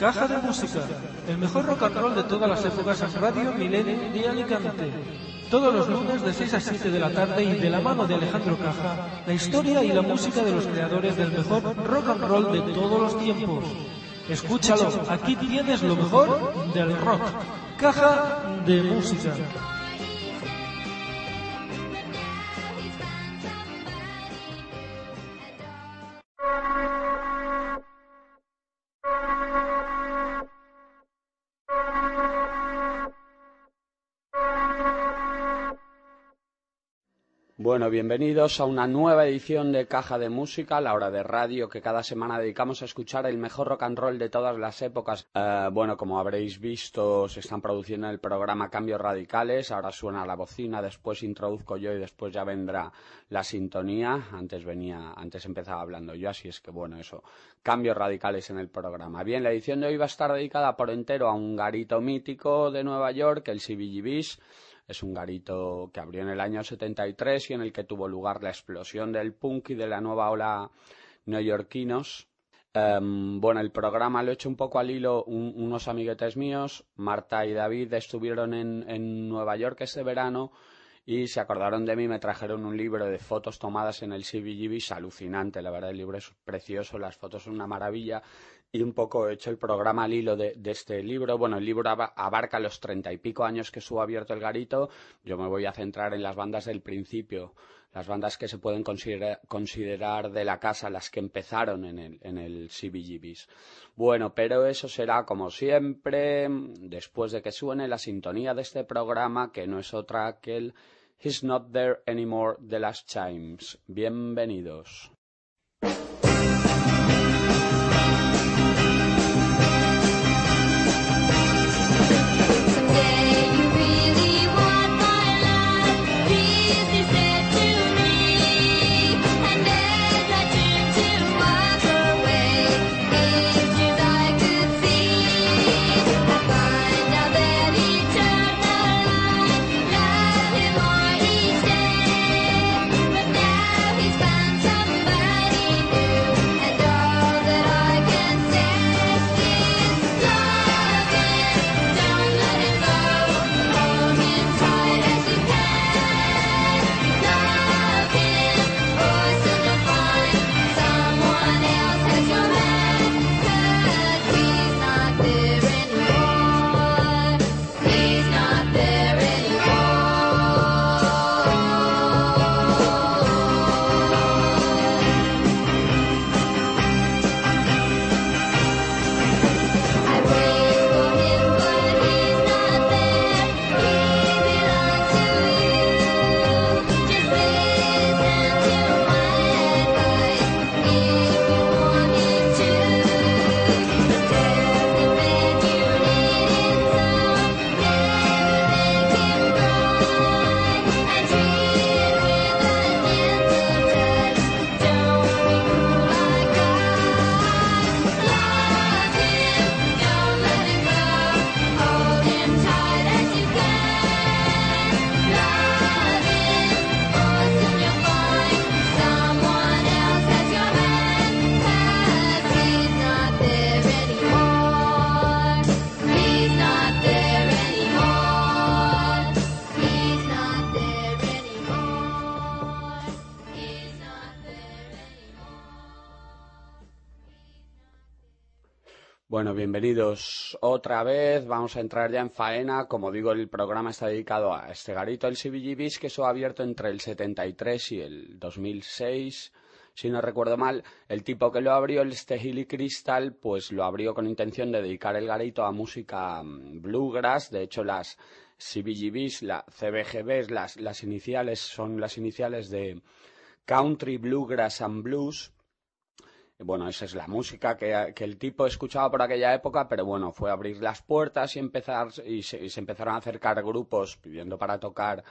Caja de Música, el mejor rock and roll de todas las épocas en Radio Milenio de Alicante. Todos los lunes de 6 a 7 de la tarde y de la mano de Alejandro Caja, la historia y la música de los creadores del mejor rock and roll de todos los tiempos. Escúchalo, aquí tienes lo mejor del rock. Caja de Música. Bueno, bienvenidos a una nueva edición de Caja de Música, la hora de radio que cada semana dedicamos a escuchar el mejor rock and roll de todas las épocas. Eh, bueno, como habréis visto, se están produciendo en el programa cambios radicales. Ahora suena la bocina, después introduzco yo y después ya vendrá la sintonía. Antes venía, antes empezaba hablando yo, así es que bueno, eso, cambios radicales en el programa. Bien, la edición de hoy va a estar dedicada por entero a un garito mítico de Nueva York, el CBGB's es un garito que abrió en el año 73 y en el que tuvo lugar la explosión del punk y de la nueva ola neoyorquinos. Um, bueno, el programa lo he hecho un poco al hilo unos amiguetes míos, Marta y David, estuvieron en, en Nueva York este verano y se acordaron de mí, me trajeron un libro de fotos tomadas en el CBGB, alucinante, la verdad el libro es precioso, las fotos son una maravilla y un poco he hecho el programa al hilo de, este libro. Bueno, el libro abarca los treinta y pico años que estuvo abierto el garito. Yo me voy a centrar en las bandas del principio, las bandas que se pueden considerar, de la casa, las que empezaron en el, en el CBGBs. Bueno, pero eso será como siempre, después de que suene la sintonía de este programa, que no es otra que el He's Not There Anymore The Last Chimes. Bienvenidos. Bienvenidos otra vez. Vamos a entrar ya en faena. Como digo, el programa está dedicado a este garito, el CBGBs, que eso ha abierto entre el 73 y el 2006. Si no recuerdo mal, el tipo que lo abrió, el Stehili Crystal, pues lo abrió con intención de dedicar el garito a música mm, bluegrass. De hecho, las CBGBs, la CBGBs, las, las iniciales son las iniciales de Country, Bluegrass and Blues bueno, esa es la música que, el tipo escuchaba por aquella época, pero bueno, fue abrir las puertas y empezar y se, empezaron a acercar grupos pidiendo para tocar,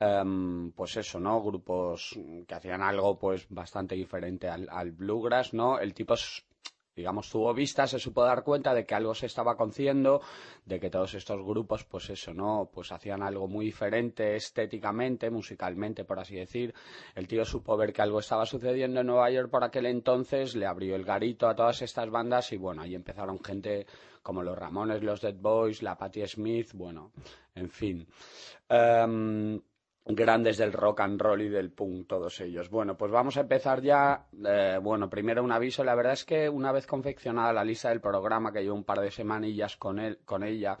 em, pues eso, ¿no? Grupos que hacían algo pues bastante diferente al, bluegrass, ¿no? El tipo digamos, tuvo vista, se supo dar cuenta de que algo se estaba cociendo, de que todos estos grupos, pues eso, ¿no? Pues hacían algo muy diferente estéticamente, musicalmente, por así decir. El tío supo ver que algo estaba sucediendo en Nueva York por aquel entonces, le abrió el garito a todas estas bandas y bueno, ahí empezaron gente como los Ramones, los Dead Boys, la Patti Smith, bueno, en fin. Em, grandes del rock and roll y del punk, todos ellos. Bueno, pues vamos a empezar ya. Eh, bueno, primero un aviso. La verdad es que una vez confeccionada la lista del programa, que llevo un par de semanillas con, él, con ella,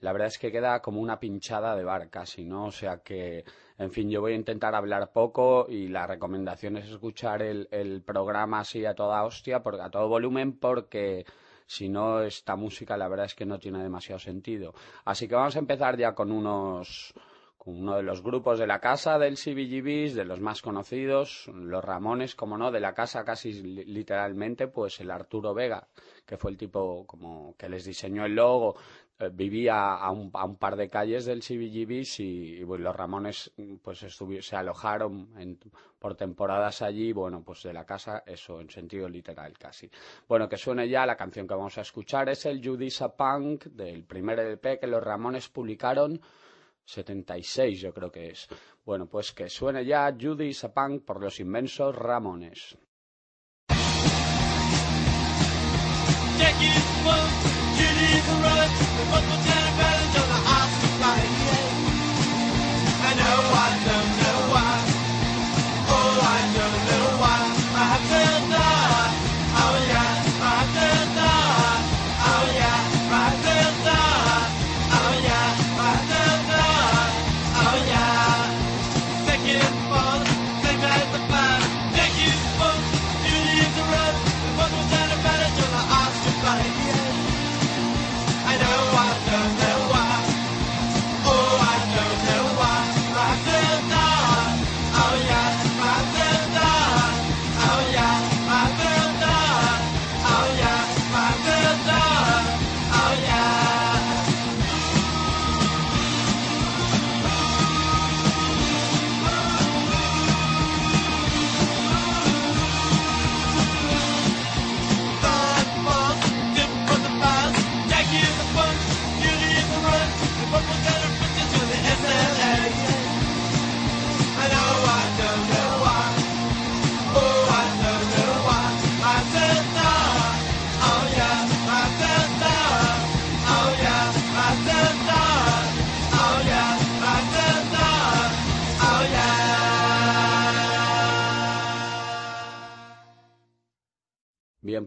la verdad es que queda como una pinchada de bar casi, ¿no? O sea que, en fin, yo voy a intentar hablar poco y la recomendación es escuchar el, el programa así a toda hostia, porque, a todo volumen, porque si no, esta música la verdad es que no tiene demasiado sentido. Así que vamos a empezar ya con unos uno de los grupos de la casa del CBGBs, de los más conocidos, los Ramones, como no, de la casa casi literalmente, pues el Arturo Vega, que fue el tipo como que les diseñó el logo, eh, vivía a un, par de calles del CBGBs y, los Ramones pues se alojaron por temporadas allí, bueno, pues de la casa, eso en sentido literal casi. Bueno, que suene ya, la canción que vamos a escuchar es el Judisa Punk del primer LP que los Ramones publicaron 76 yo creo que es. Bueno, pues que suene ya Judy Sapang por los inmensos Ramones.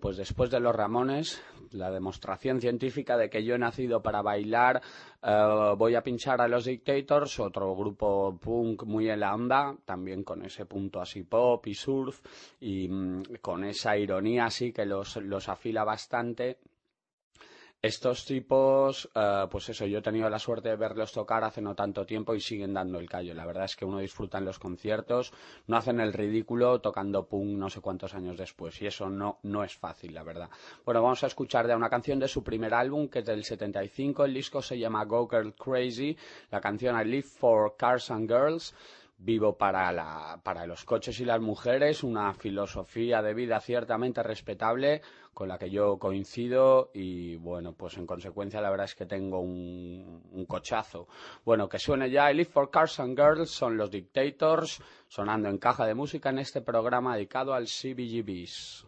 Pues después de los Ramones, la demostración científica de que yo he nacido para bailar, eh, voy a pinchar a los Dictators, otro grupo punk muy en la onda, también con ese punto así pop y surf y mm, con esa ironía así que los, los afila bastante estos tipos, eh, pues eso, yo he tenido la suerte de verlos tocar hace no tanto tiempo y siguen dando el callo. La verdad es que uno disfruta en los conciertos, no hacen el ridículo tocando punk no sé cuántos años después y eso no, no es fácil, la verdad. Bueno, vamos a escuchar ya una canción de su primer álbum que es del 75, el disco se llama Go Girl Crazy, la canción I Live for Cars and Girls vivo para, la, para los coches y las mujeres, una filosofía de vida ciertamente respetable con la que yo coincido y bueno, pues en consecuencia la verdad es que tengo un, un cochazo. Bueno, que suene ya I Live for Cars and Girls, son los Dictators, sonando en caja de música en este programa dedicado al CBGBs.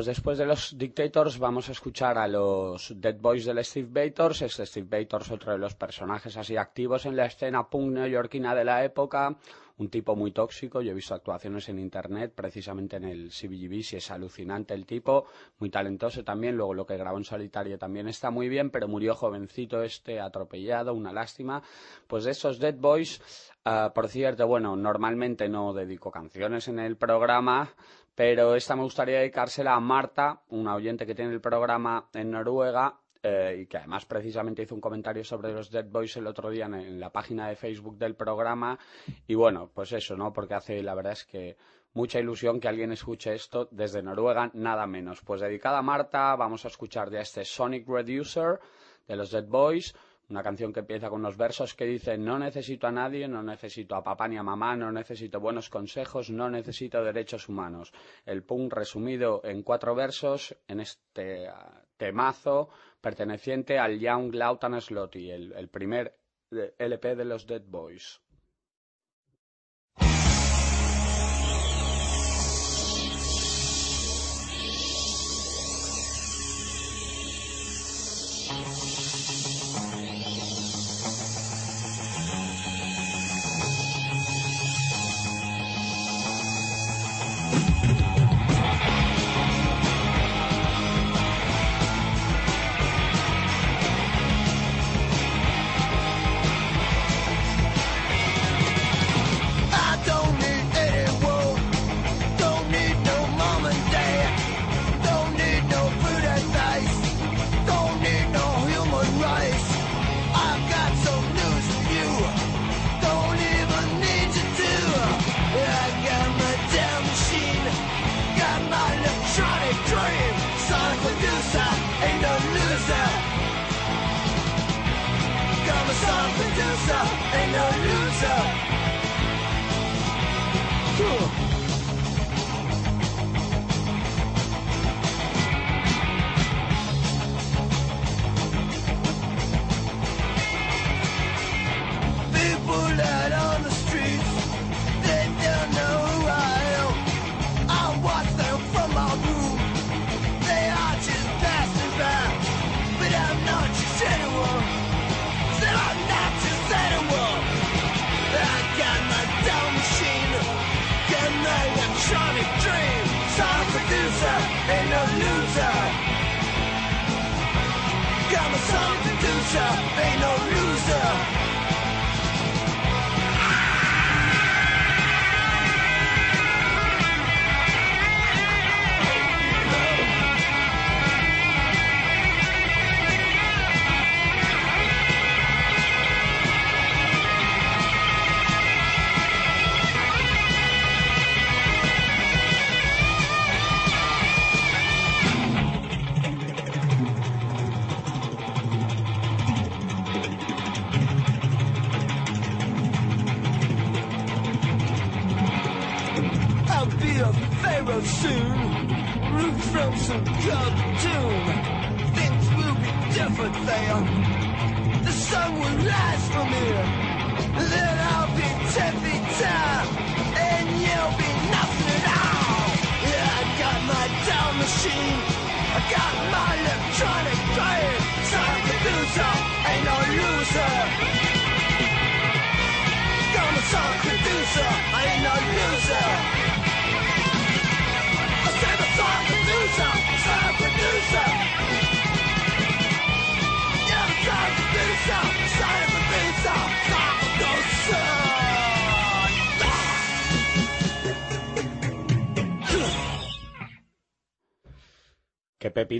Pues después de los Dictators vamos a escuchar a los Dead Boys del Steve Bators. Este Steve Bators, otro de los personajes así activos en la escena punk neoyorquina de la época. Un tipo muy tóxico. Yo he visto actuaciones en internet, precisamente en el CBGB, si es alucinante el tipo. Muy talentoso también. Luego lo que grabó en solitario también está muy bien, pero murió jovencito este, atropellado, una lástima. Pues de esos Dead Boys, ah, por cierto, bueno, normalmente no dedico canciones en el programa pero esta me gustaría dedicársela a Marta, una oyente que tiene el programa en Noruega eh, y que además precisamente hizo un comentario sobre los Dead Boys el otro día en, la página de Facebook del programa. Y bueno, pues eso, ¿no? Porque hace, la verdad es que mucha ilusión que alguien escuche esto desde Noruega, nada menos. Pues dedicada a Marta, vamos a escuchar de este Sonic Reducer de los Dead Boys una canción que empieza con unos versos que dicen no necesito a nadie, no necesito a papá ni a mamá, no necesito buenos consejos, no necesito derechos humanos. El punk resumido en cuatro versos en este ah, temazo perteneciente al Young Lautan Slotty, el, el primer LP de los Dead Boys. some dub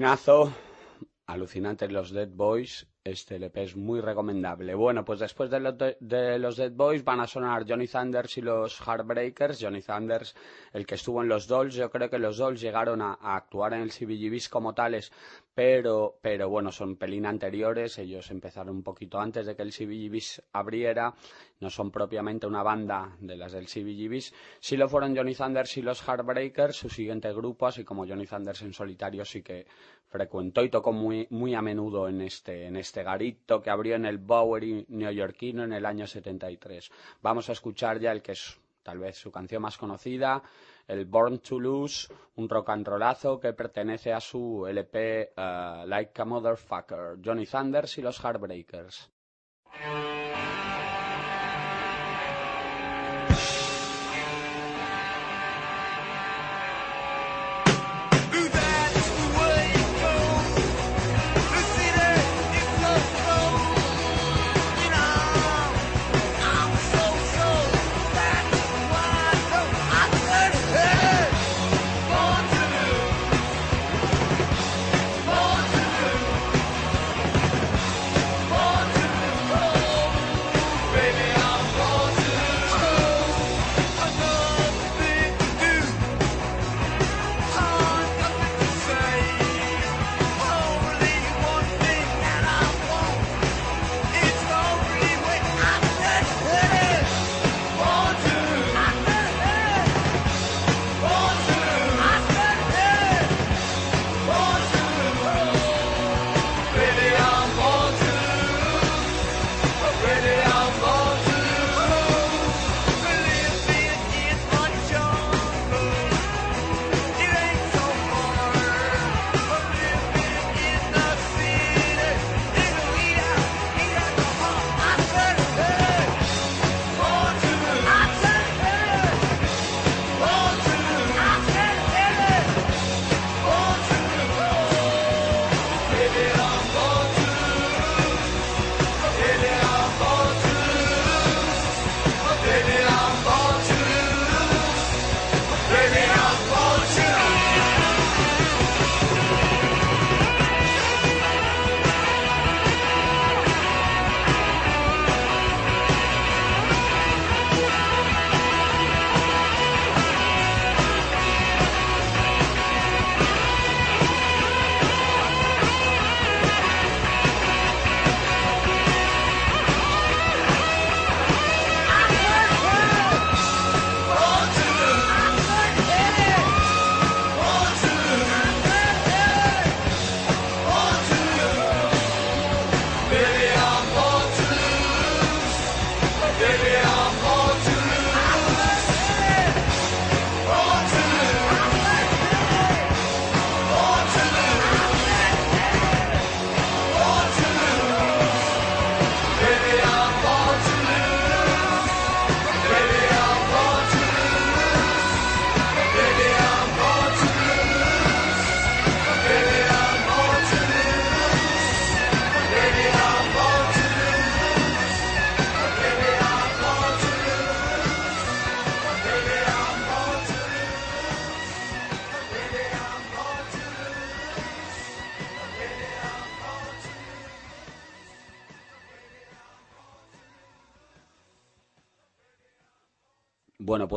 Qué pepinazo. Alucinantes los Dead Boys. Este LP es muy recomendable. Bueno, pues después de, los Dead Boys van a sonar Johnny Thunders y los Heartbreakers. Johnny Thunders, el que estuvo en los Dolls. Yo creo que los Dolls llegaron a, actuar en el CBGBs como tales, pero, pero bueno, son pelín anteriores. Ellos empezaron un poquito antes de que el CBGBs abriera. No son propiamente una banda de las del CBGBs. Sí lo fueron Johnny Thunders y los Heartbreakers, su siguiente grupo, así como Johnny Thunders en solitario sí que frecuentó y tocó muy, muy a menudo en este, en este garito que abrió en el Bowery neoyorquino en el año 73. Vamos a escuchar ya el que es tal vez su canción más conocida, el Born to Lose, un rock and rollazo que pertenece a su LP uh, Like a Motherfucker, Johnny Thunders y los Heartbreakers.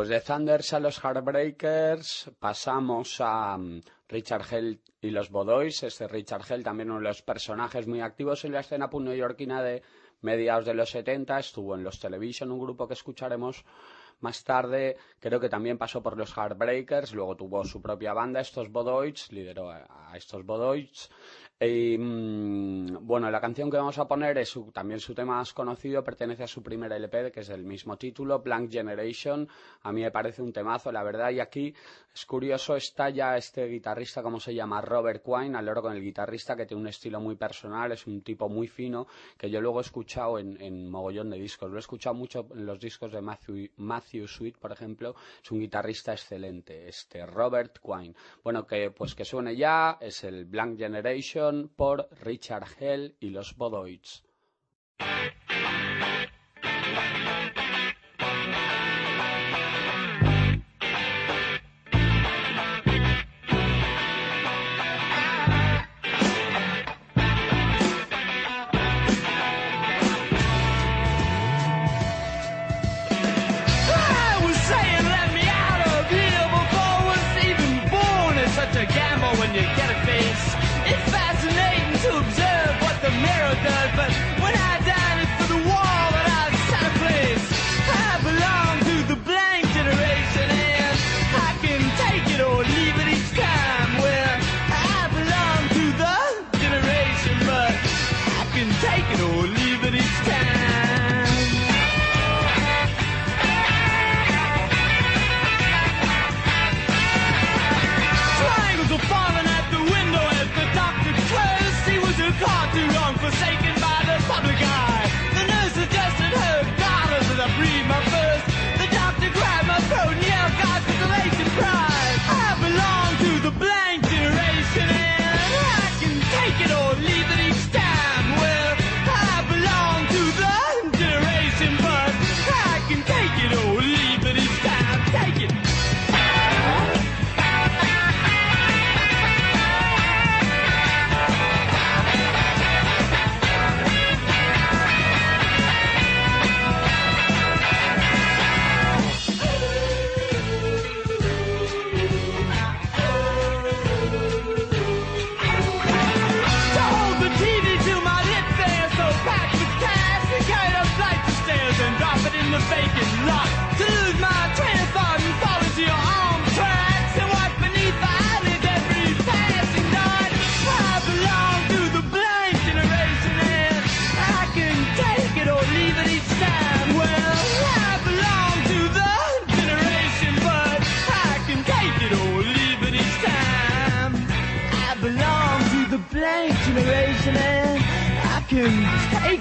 Pues de Thunders a los Heartbreakers pasamos a mm, Richard Hell y los Bodoys. Este Richard Hell, también uno de los personajes muy activos en la escena neoyorquina de mediados de los 70. Estuvo en los Television, un grupo que escucharemos Más tarde creo que también pasó por los Heartbreakers, luego tuvo su propia banda, estos Bodoids, lideró a estos Bodoids. Y, mm, bueno, la canción que vamos a poner es también su tema más conocido, pertenece a su primer LP, que es el mismo título, Blank Generation. A mí me parece un temazo, la verdad, y aquí es curioso, está ya este guitarrista, ¿cómo se llama? Robert Quine, al loro con el guitarrista, que tiene un estilo muy personal, es un tipo muy fino, que yo luego he escuchado en, mogollón de discos. Lo he escuchado mucho en los discos de Matthew, Matthew Sweet, por ejemplo, es un guitarrista excelente, este Robert Quine. Bueno, que pues que suene ya, es el Blank Generation por Richard Hell y los Bodoids. too long forsaken.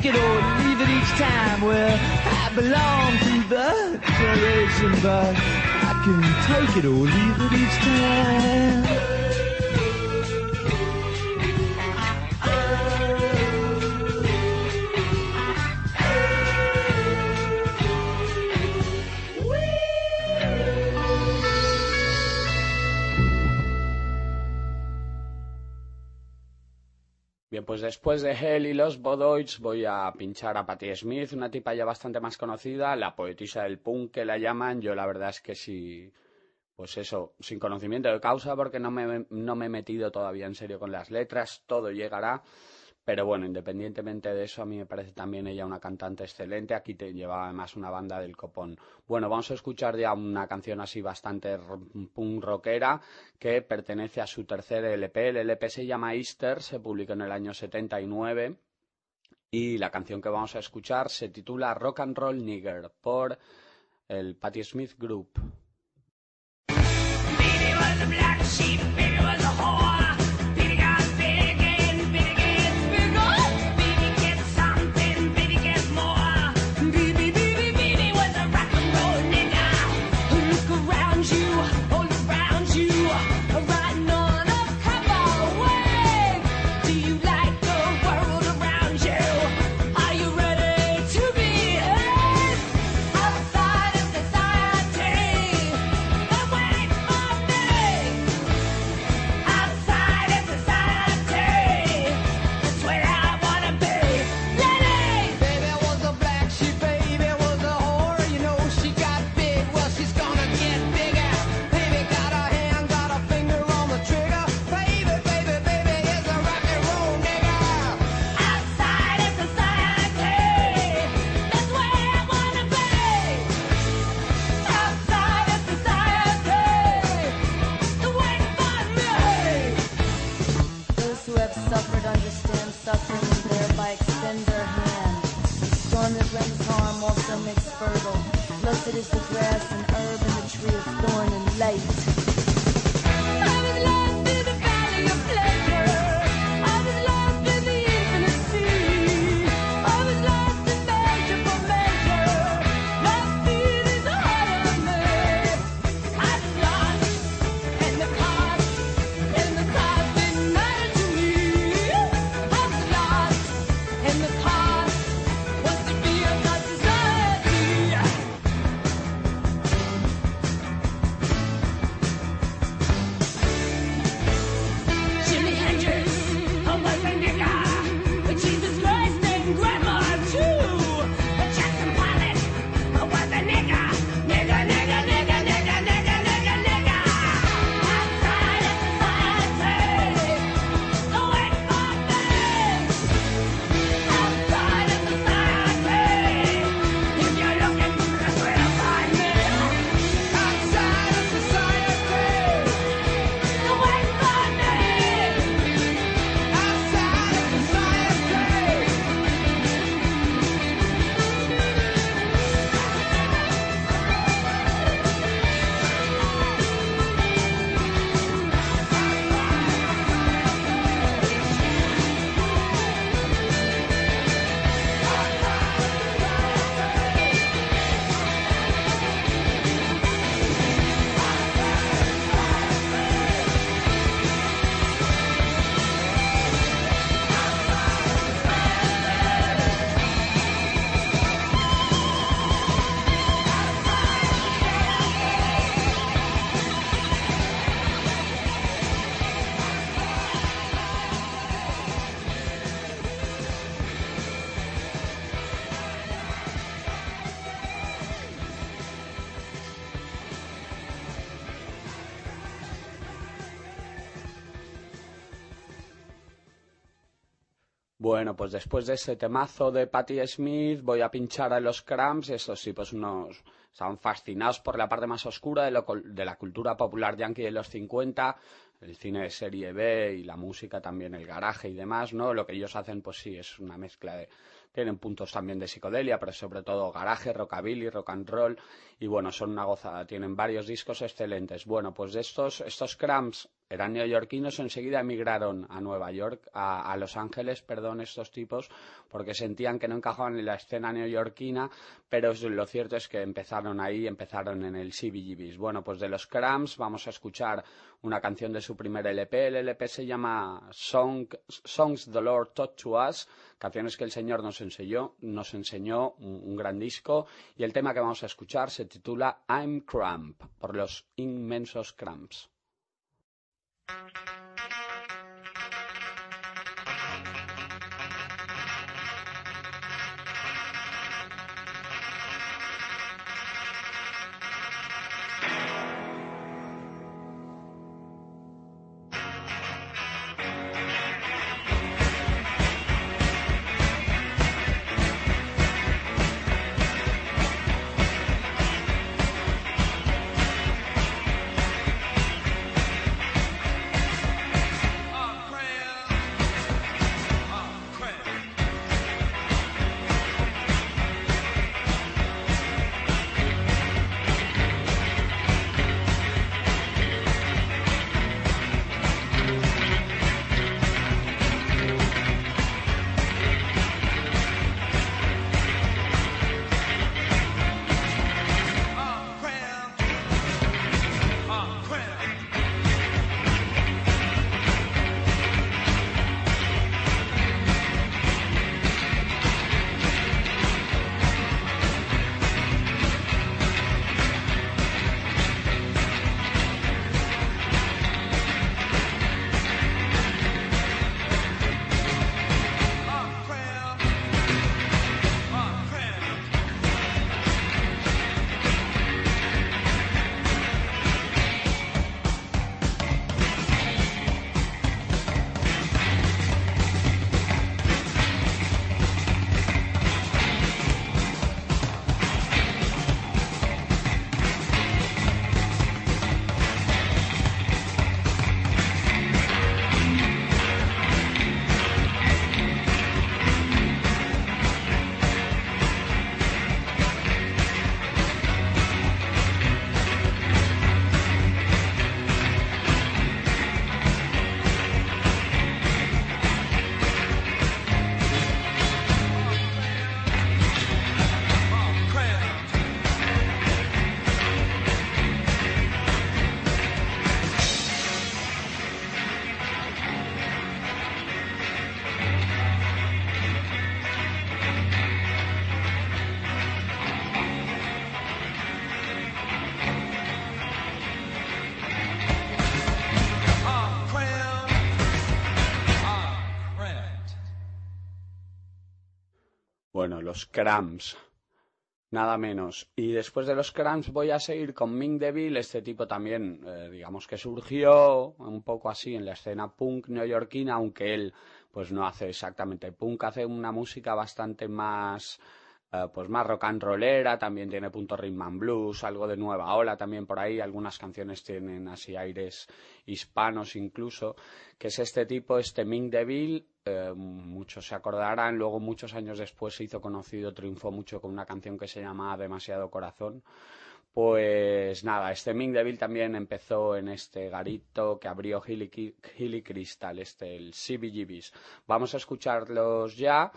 take it or leave it each time. Well, I belong to the generation, but I can take it or leave it each time. Después de Hell y los Bodoids voy a pinchar a Patti Smith, una tipa ya bastante más conocida, la poetisa del punk que la llaman. Yo la verdad es que sí, pues eso, sin conocimiento de causa porque no me, no me he metido todavía en serio con las letras, todo llegará. Pero bueno, independientemente de eso, a mí me parece también ella una cantante excelente. Aquí te llevaba además una banda del copón. Bueno, vamos a escuchar ya una canción así bastante punk rockera que pertenece a su tercer LP. El LP se llama Easter, se publicó en el año 79 y la canción que vamos a escuchar se titula Rock and Roll Nigger por el Patti Smith Group. Fertile. Blessed is the grass and herb and the tree of thorn and light. Bueno, pues después de ese temazo de Patti Smith voy a pinchar a los Cramps, estos sí, pues unos estaban fascinados por la parte más oscura de, de la cultura popular yankee de los 50, el cine de serie B y la música también, el garaje y demás, ¿no? Lo que ellos hacen, pues sí, es una mezcla de tienen puntos también de psicodelia, pero sobre todo garaje, rockabilly, rock and roll, y bueno, son una gozada, tienen varios discos excelentes. Bueno, pues de estos, estos Cramps eran neoyorquinos, enseguida emigraron a Nueva York, a, Los Ángeles, perdón, estos tipos, porque sentían que no encajaban en la escena neoyorquina, pero lo cierto es que empezaron ahí, empezaron en el CBGBs. Bueno, pues de los Cramps vamos a escuchar una canción de su primer LP, el LP se llama Songs the Lord Taught to Us, canciones que el Señor nos enseñó, nos enseñó un gran disco, y el tema que vamos a escuchar se titula I'm Cramp, por los inmensos Cramps. thank you los Cramps. Nada menos. Y después de los Cramps voy a seguir con Ming Deville. Este tipo también, eh, digamos que surgió un poco así en la escena punk neoyorquina, aunque él pues no hace exactamente punk, hace una música bastante más eh, pues más rock and rollera, también tiene punto rhythm blues, algo de nueva ola también por ahí, algunas canciones tienen así aires hispanos incluso, que es este tipo, este Ming Deville, eh, muchos se acordarán, luego muchos años después se hizo conocido, triunfó mucho con una canción que se llama Demasiado Corazón. Pues nada, este Ming Deville también empezó en este garito que abrió Hilly, Crystal, este, el CBGBs. Vamos a escucharlos ya.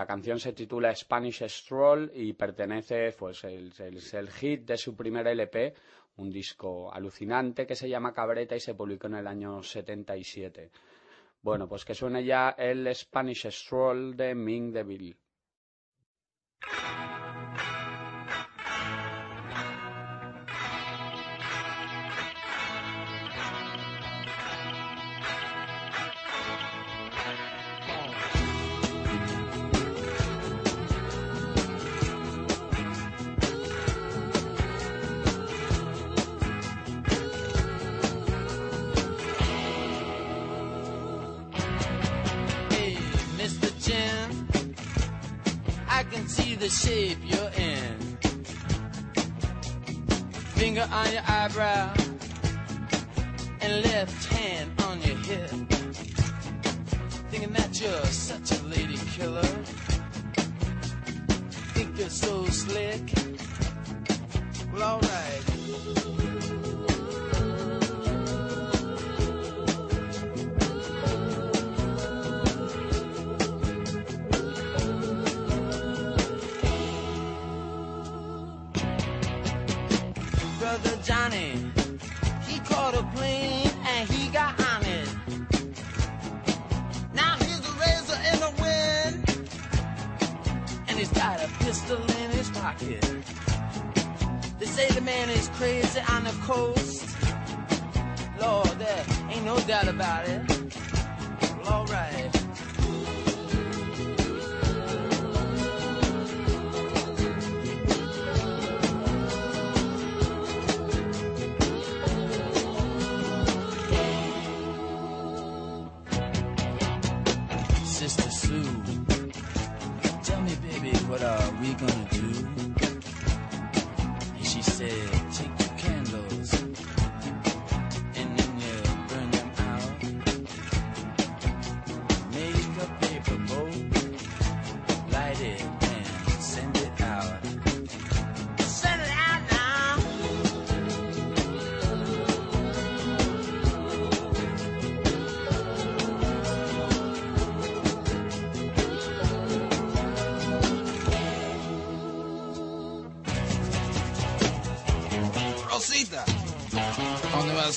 La canción se titula Spanish Stroll y pertenece, pues, el, el hit de su primer LP, un disco alucinante que se llama Cabreta y se publicó en el año 77. Bueno, pues que suene ya el Spanish Stroll de Ming DeVille. On your eyebrow and left hand on your hip. Thinking that you're such a lady killer. Think you're so slick. Well, alright.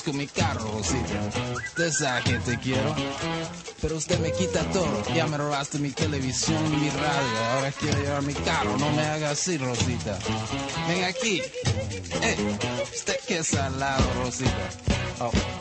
Con mi carro, Rosita. Usted sabe que te quiero. Pero usted me quita todo. Ya me robaste mi televisión y mi radio. Ahora quiero llevar mi carro. No me haga así, Rosita. Ven aquí. Eh, usted que es al lado, Rosita. Oh.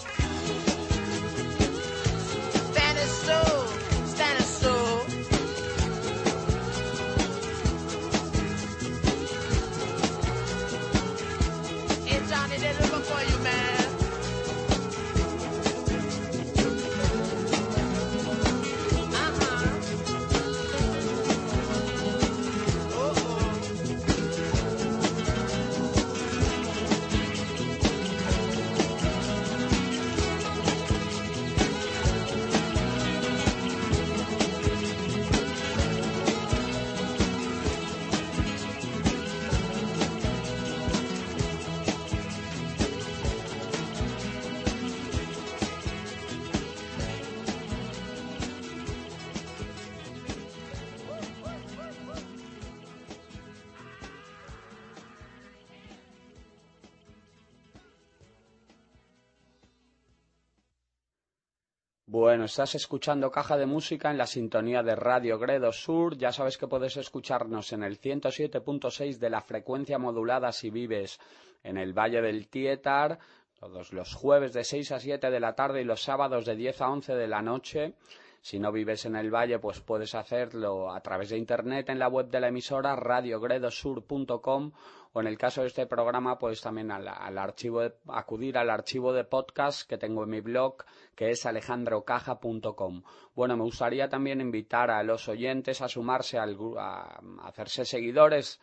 Estás escuchando Caja de Música en la sintonía de Radio Gredo Sur. Ya sabes que puedes escucharnos en el 107.6 de la frecuencia modulada si vives en el Valle del Tietar, todos los jueves de 6 a 7 de la tarde y los sábados de 10 a 11 de la noche. Si no vives en el valle, pues puedes hacerlo a través de internet en la web de la emisora radiogredosur.com o en el caso de este programa, pues también acudir al archivo de podcast que tengo en mi blog, que es alejandrocaja.com. Bueno, me gustaría también invitar a los oyentes a sumarse al, a hacerse seguidores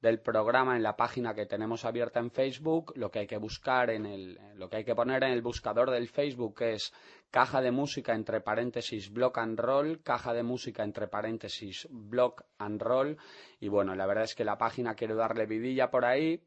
del programa en la página que tenemos abierta en Facebook. Lo que hay que buscar en el, lo que hay que poner en el buscador del Facebook es caja de música entre paréntesis block and roll, caja de música entre paréntesis block and roll. Y bueno, la verdad es que la página quiero darle vidilla por ahí,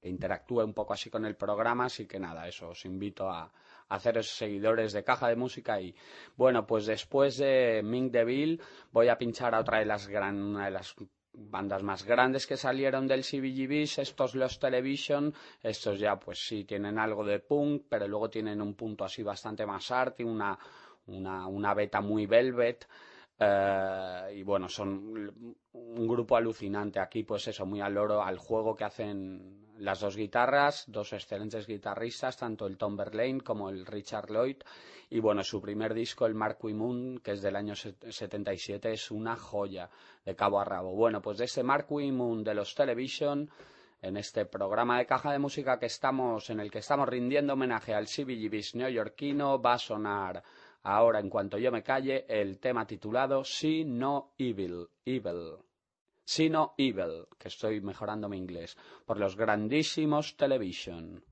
que interactúe un poco así con el programa, así que nada, eso os invito a, hacer esos seguidores de caja de música y bueno pues después de Ming DeVille voy a pinchar a otra de las gran una de las bandas más grandes que salieron del CBGB, estos los Television, estos ya pues sí tienen algo de punk, pero luego tienen un punto así bastante más arty, una, una, una beta muy velvet, eh, y bueno, son un grupo alucinante aquí, pues eso, muy al oro al juego que hacen las dos guitarras, dos excelentes guitarristas, tanto el Tom Verlaine como el Richard Lloyd. Y bueno, su primer disco, el Mark Moon, que es del año 77, es una joya de cabo a rabo. Bueno, pues de ese Mark Moon de los Television, en este programa de caja de música que estamos, en el que estamos rindiendo homenaje al CBGB's neoyorquino, va a sonar ahora, en cuanto yo me calle, el tema titulado Si No Evil. Evil. Si No Evil, que estoy mejorando mi inglés, por los grandísimos Television.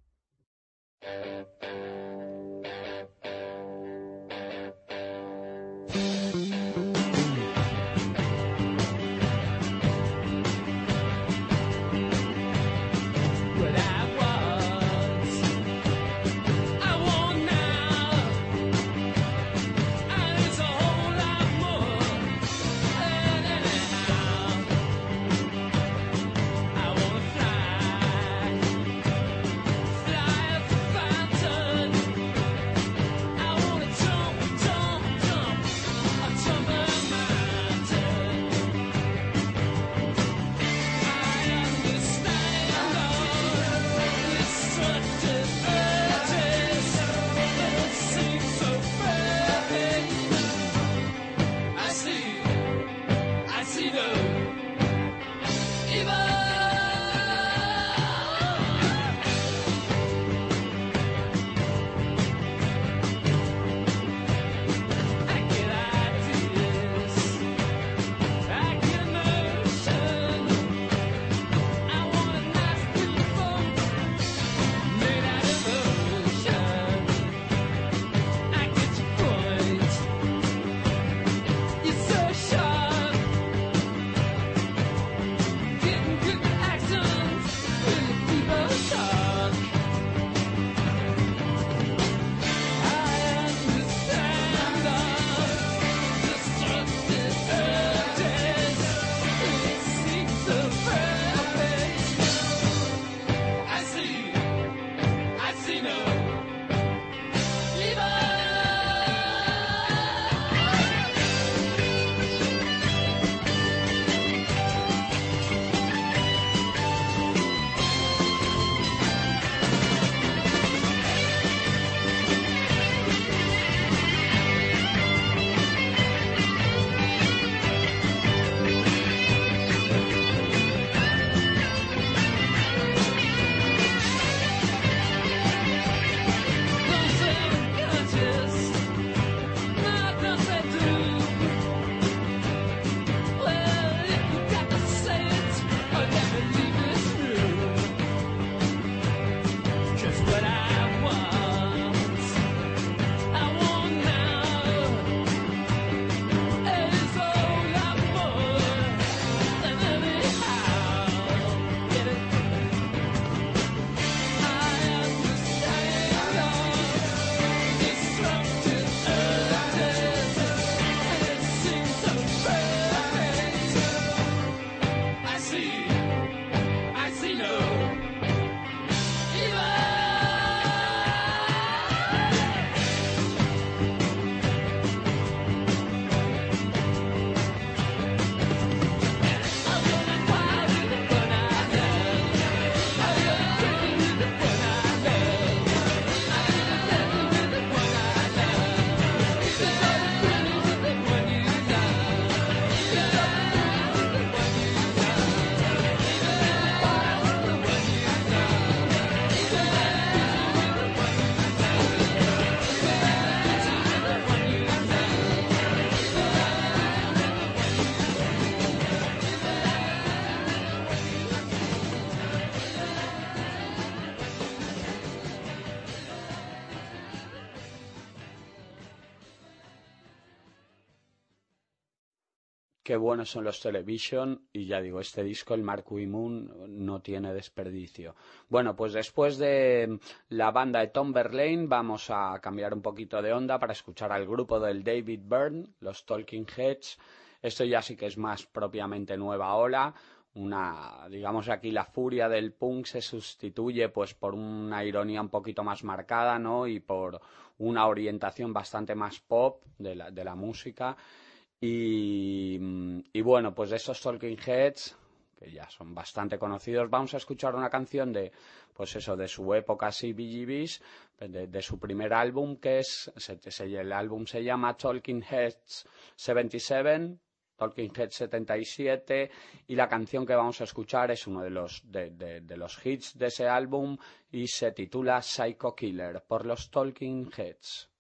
Buenos son los Television y ya digo, este disco, el Mark Moon, no tiene desperdicio. Bueno, pues después de la banda de Tom Verlaine vamos a cambiar un poquito de onda para escuchar al grupo del David Byrne, los Talking Heads. Esto ya sí que es más propiamente nueva ola, una digamos aquí la furia del punk se sustituye pues por una ironía un poquito más marcada no y por una orientación bastante más pop de la, de la música y, bueno, pues de esos Talking Heads, que ya son bastante conocidos, vamos a escuchar una canción de, pues eso, de su época así, BGBs, de, de, su primer álbum, que es, el álbum se llama Talking Heads 77, Talking Heads 77, y la canción que vamos a escuchar es uno de los, de, de los hits de ese álbum y se titula Psycho Killer por los Talking Heads.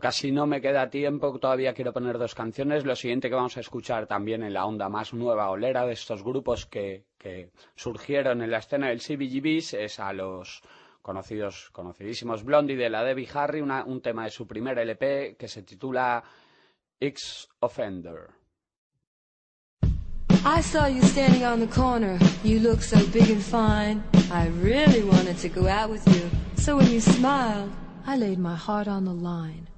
Casi no me queda tiempo, todavía quiero poner dos canciones. Lo siguiente que vamos a escuchar también en la onda más nueva olera de estos grupos que, surgieron en la escena del CBGBs es a los conocidos, conocidísimos Blondie de la Debbie Harry, un tema de su primer LP que se titula X Offender. I saw you standing on the corner. You look so big and fine. I really wanted to go out with you. So when you smiled, I laid my heart on the line.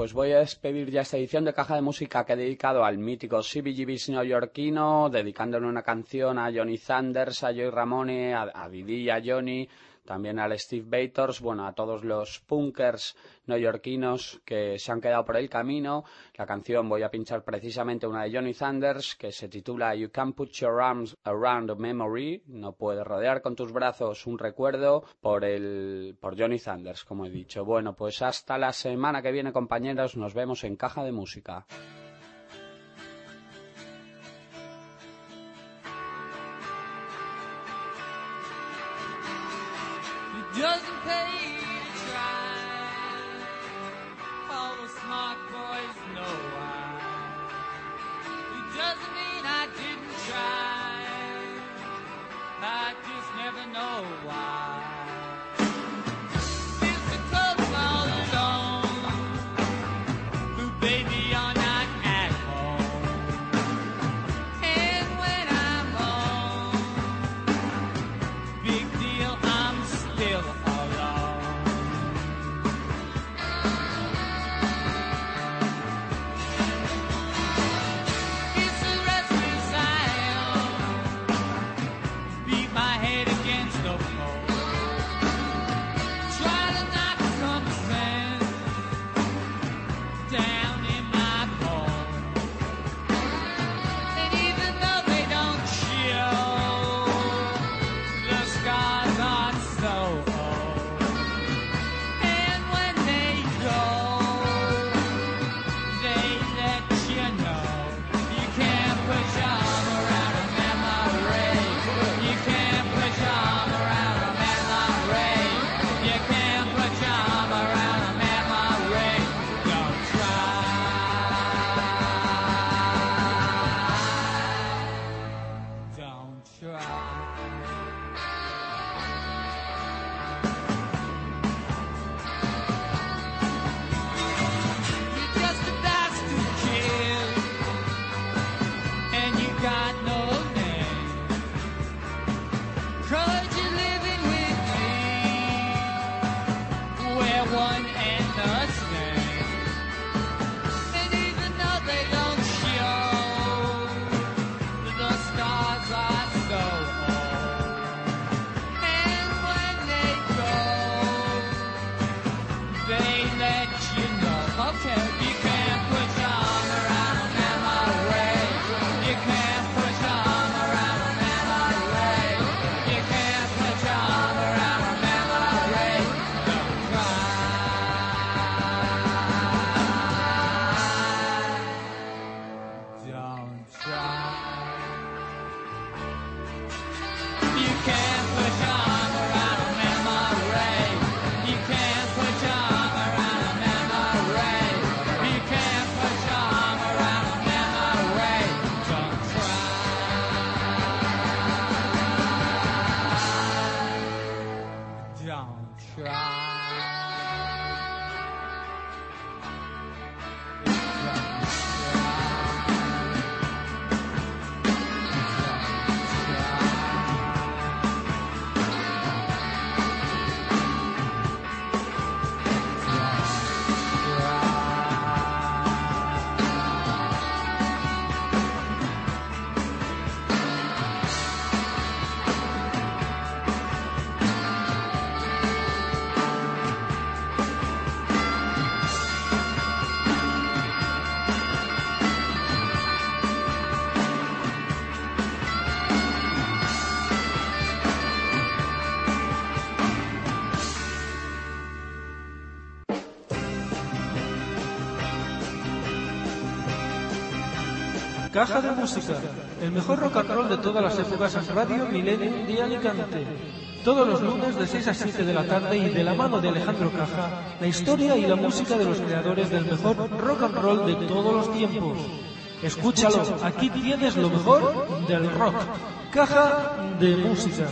Pues voy a despedir ya esta edición de Caja de Música que he dedicado al mítico CBGB's neoyorquino, dedicándole una canción a Johnny Sanders, a Joey Ramone, a, Didi y a Johnny, también al Steve Bators, bueno, a todos los punkers neoyorquinos que se han quedado por el camino. La canción voy a pinchar precisamente una de Johnny Sanders que se titula You Can't Put Your Arms Around a Memory, no puedes rodear con tus brazos un recuerdo por el por Johnny Sanders, como he dicho. Bueno, pues hasta la semana que viene, compañeros, nos vemos en Caja de Música. Doesn't pay to try. All the smart boys know why. It doesn't mean I didn't try. I just never know why. Caja de Música, el mejor rock and roll de todas las épocas en Radio Milenio de Alicante. Todos los lunes de 6 a 7 de la tarde y de la mano de Alejandro Caja, la historia y la música de los creadores del mejor rock and roll de todos los tiempos. Escúchalo, aquí tienes lo mejor del rock. Caja de Música.